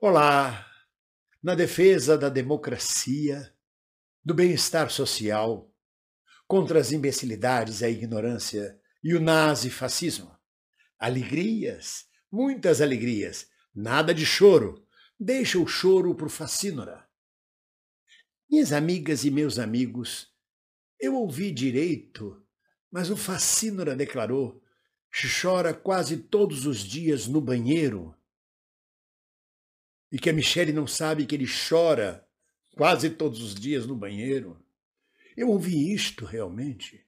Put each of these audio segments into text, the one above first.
Olá! Na defesa da democracia, do bem-estar social, contra as imbecilidades, a ignorância e o nazi-fascismo. Alegrias, muitas alegrias, nada de choro. Deixa o choro pro facínora. Minhas amigas e meus amigos, eu ouvi direito, mas o facínora declarou chora quase todos os dias no banheiro e que a Michele não sabe que ele chora quase todos os dias no banheiro. Eu ouvi isto realmente.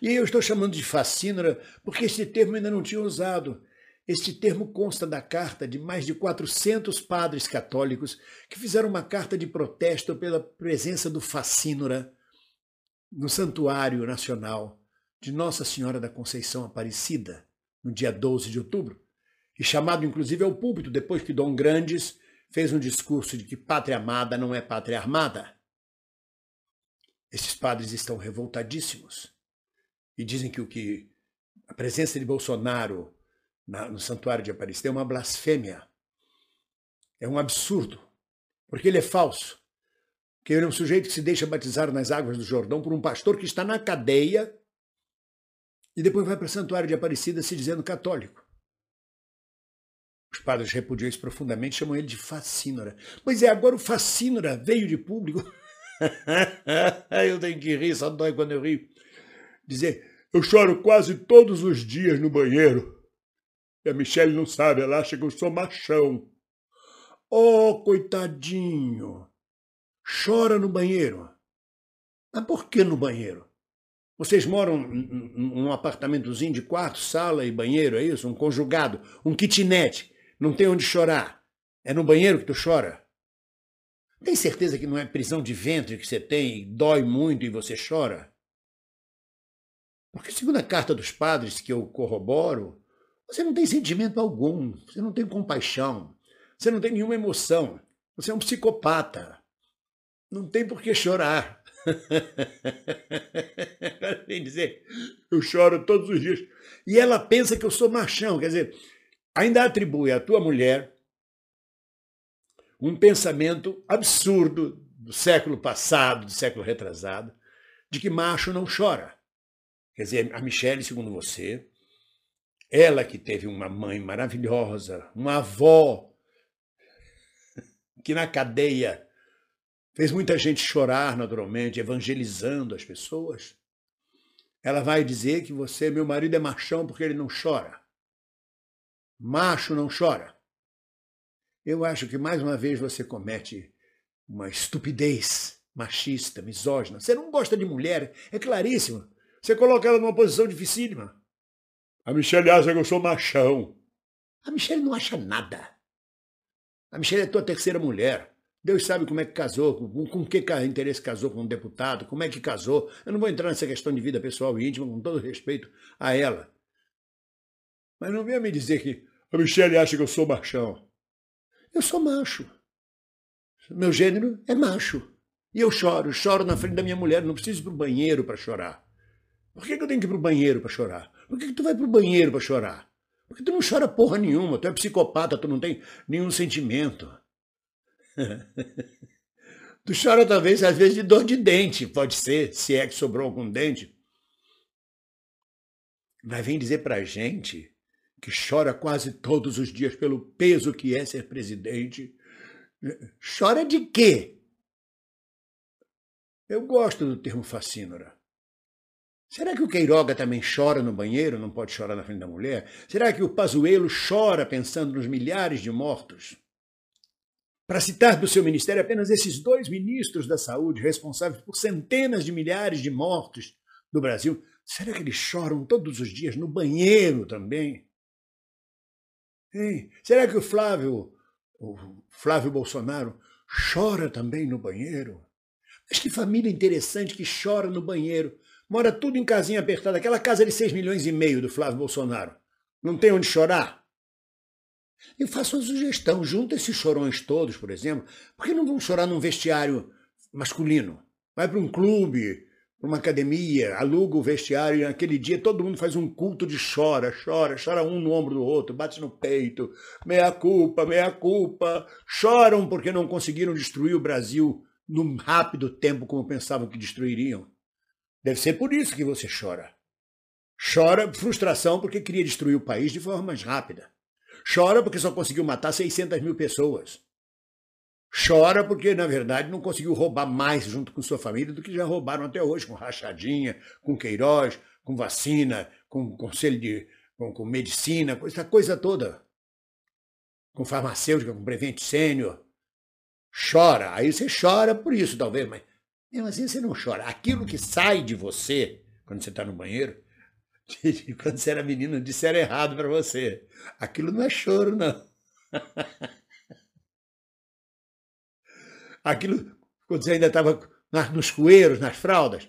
E eu estou chamando de fascínora porque este termo ainda não tinha usado. Este termo consta da carta de mais de 400 padres católicos que fizeram uma carta de protesto pela presença do fascínora no Santuário Nacional de Nossa Senhora da Conceição Aparecida, no dia 12 de outubro, e chamado inclusive ao púlpito depois que Dom Grandes fez um discurso de que pátria amada não é pátria armada. Esses padres estão revoltadíssimos e dizem que o que a presença de Bolsonaro na, no santuário de Aparecida é uma blasfêmia, é um absurdo, porque ele é falso. Que ele é um sujeito que se deixa batizar nas águas do Jordão por um pastor que está na cadeia e depois vai para o santuário de Aparecida se dizendo católico. Os padres repudiam isso profundamente, chamam ele de facínora. Pois é, agora o facínora veio de público. eu tenho que rir, só dói quando eu rio. Dizer, eu choro quase todos os dias no banheiro. E a Michelle não sabe, ela acha que eu sou machão. Oh, coitadinho! Chora no banheiro. Mas por que no banheiro? Vocês moram num apartamentozinho de quarto, sala e banheiro, é isso? Um conjugado, um kitnet não tem onde chorar. É no banheiro que tu chora? Tem certeza que não é prisão de ventre que você tem dói muito e você chora? Porque, segundo a carta dos padres que eu corroboro, você não tem sentimento algum, você não tem compaixão, você não tem nenhuma emoção, você é um psicopata. Não tem por que chorar. Vem dizer, eu choro todos os dias. E ela pensa que eu sou machão, quer dizer, ainda atribui à tua mulher um pensamento absurdo do século passado, do século retrasado, de que macho não chora. Quer dizer, a Michelle, segundo você, ela que teve uma mãe maravilhosa, uma avó que na cadeia fez muita gente chorar naturalmente, evangelizando as pessoas, ela vai dizer que você, meu marido, é machão porque ele não chora. Macho não chora. Eu acho que mais uma vez você comete uma estupidez machista, misógina. Você não gosta de mulher, é claríssimo. Você coloca ela numa posição dificílima. A Michelle acha que eu sou machão. A Michelle não acha nada. A Michelle é tua terceira mulher. Deus sabe como é que casou, com, com que interesse casou com um deputado, como é que casou. Eu não vou entrar nessa questão de vida pessoal e íntima, com todo respeito a ela. Mas não venha me dizer que a Michelle acha que eu sou machão. Eu sou macho. Meu gênero é macho. E eu choro, choro na frente da minha mulher, não preciso ir para o banheiro para chorar. Por que, que, eu tenho que ir para o banheiro para chorar? Por que, que tu vai para o banheiro para chorar? Porque tu não chora porra nenhuma, tu é psicopata, tu não tem nenhum sentimento. tu chora talvez às vezes de dor de dente, pode ser, se é que sobrou algum dente. Mas vem dizer pra gente que chora quase todos os dias pelo peso que é ser presidente. Chora de quê? Eu gosto do termo fascínora. Será que o Queiroga também chora no banheiro, não pode chorar na frente da mulher? Será que o Pazuello chora pensando nos milhares de mortos? Para citar do seu ministério apenas esses dois ministros da saúde, responsáveis por centenas de milhares de mortos do Brasil, será que eles choram todos os dias no banheiro também? Hein? Será que o Flávio, o Flávio Bolsonaro, chora também no banheiro? Mas que família interessante que chora no banheiro. Mora tudo em casinha apertada. Aquela casa de 6 milhões e meio do Flávio Bolsonaro. Não tem onde chorar? Eu faço uma sugestão. Junta esses chorões todos, por exemplo. Por que não vão chorar num vestiário masculino? Vai para um clube, uma academia, aluga o vestiário e naquele dia todo mundo faz um culto de chora, chora, chora um no ombro do outro, bate no peito, meia culpa, meia culpa, choram porque não conseguiram destruir o Brasil num rápido tempo como pensavam que destruiriam. Deve ser por isso que você chora. Chora frustração porque queria destruir o país de forma mais rápida. Chora porque só conseguiu matar 600 mil pessoas. Chora porque, na verdade, não conseguiu roubar mais junto com sua família do que já roubaram até hoje, com rachadinha, com Queiroz, com vacina, com conselho de. com, com medicina, com essa coisa toda. Com farmacêutica, com Prevent Sênior. Chora. Aí você chora por isso, talvez, mas mesmo assim você não chora. Aquilo que sai de você quando você está no banheiro, quando você era menino, disseram errado para você. Aquilo não é choro, não. aquilo quando você ainda estava nos coeiros, nas fraldas.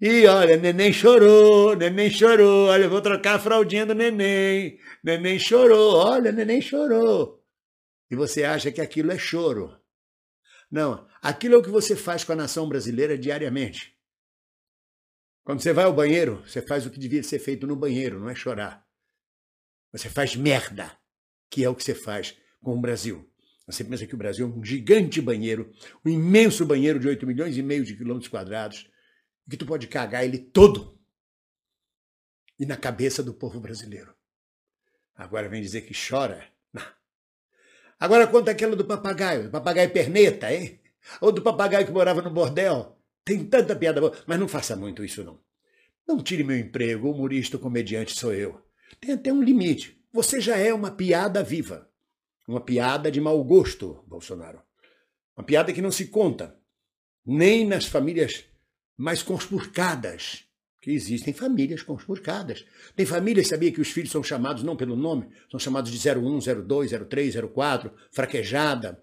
E olha, neném chorou, neném chorou, olha, eu vou trocar a fraldinha do neném. Neném chorou, olha, neném chorou. E você acha que aquilo é choro. Não, aquilo é o que você faz com a nação brasileira diariamente. Quando você vai ao banheiro, você faz o que devia ser feito no banheiro, não é chorar. Você faz merda, que é o que você faz com o Brasil. Você pensa que o Brasil é um gigante banheiro, um imenso banheiro de 8 milhões e meio de quilômetros quadrados, que tu pode cagar ele todo. E na cabeça do povo brasileiro. Agora vem dizer que chora. Não. Agora conta aquela do papagaio, do papagaio perneta, hein? Ou do papagaio que morava no bordel. Tem tanta piada boa, mas não faça muito isso não. Não tire meu emprego, humorista, comediante sou eu. Tem até um limite. Você já é uma piada viva. Uma piada de mau gosto, Bolsonaro. Uma piada que não se conta, nem nas famílias mais conspurcadas, que existem famílias conspurcadas. Tem famílias, sabia que os filhos são chamados não pelo nome, são chamados de 01, 02, 03, 04, fraquejada.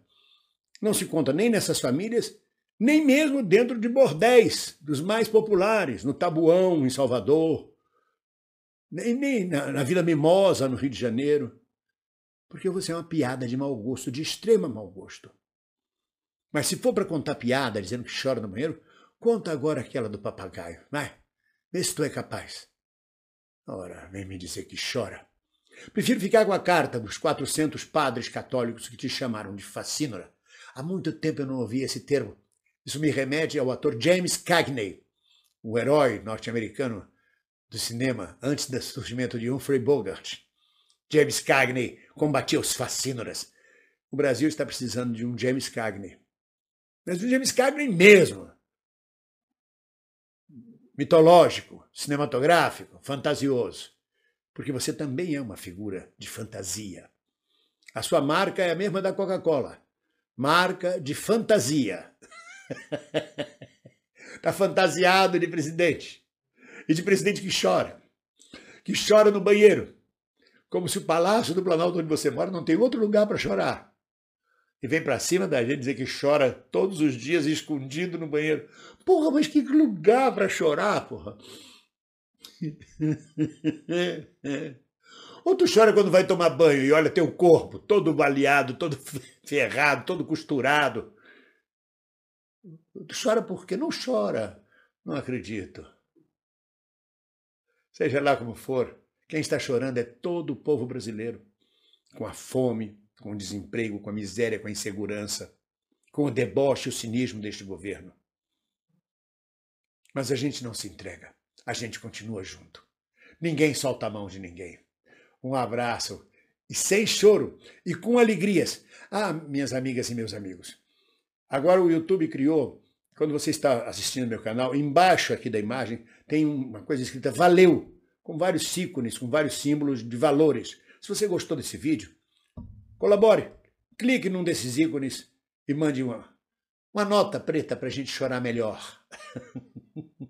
Não se conta nem nessas famílias, nem mesmo dentro de bordéis, dos mais populares, no Tabuão, em Salvador, nem, nem na, na Vila Mimosa, no Rio de Janeiro porque você é uma piada de mau gosto, de extrema mau gosto. Mas se for para contar piada dizendo que chora no banheiro, conta agora aquela do papagaio, vai. Vê se tu é capaz. Ora, vem me dizer que chora. Prefiro ficar com a carta dos 400 padres católicos que te chamaram de fascínora. Há muito tempo eu não ouvi esse termo. Isso me remete ao ator James Cagney, o herói norte-americano do cinema antes do surgimento de Humphrey Bogart. James Cagney combatia os fascínoras. O Brasil está precisando de um James Cagney. Mas um James Cagney mesmo. Mitológico, cinematográfico, fantasioso. Porque você também é uma figura de fantasia. A sua marca é a mesma da Coca-Cola. Marca de fantasia. Está fantasiado de presidente. E de presidente que chora. Que chora no banheiro como se o palácio do Planalto onde você mora não tem outro lugar para chorar. E vem para cima da gente dizer que chora todos os dias escondido no banheiro. Porra, mas que lugar para chorar, porra. Ou tu chora quando vai tomar banho e olha teu corpo todo baleado, todo ferrado, todo costurado. Tu chora porque não chora. Não acredito. Seja lá como for, quem está chorando é todo o povo brasileiro, com a fome, com o desemprego, com a miséria, com a insegurança, com o deboche e o cinismo deste governo. Mas a gente não se entrega, a gente continua junto. Ninguém solta a mão de ninguém. Um abraço e sem choro e com alegrias. Ah, minhas amigas e meus amigos, agora o YouTube criou, quando você está assistindo meu canal, embaixo aqui da imagem tem uma coisa escrita Valeu com vários ícones, com vários símbolos de valores. Se você gostou desse vídeo, colabore, clique num desses ícones e mande uma, uma nota preta para a gente chorar melhor.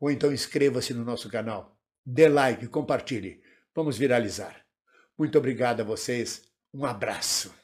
Ou então inscreva-se no nosso canal, dê like, compartilhe. Vamos viralizar. Muito obrigado a vocês. Um abraço.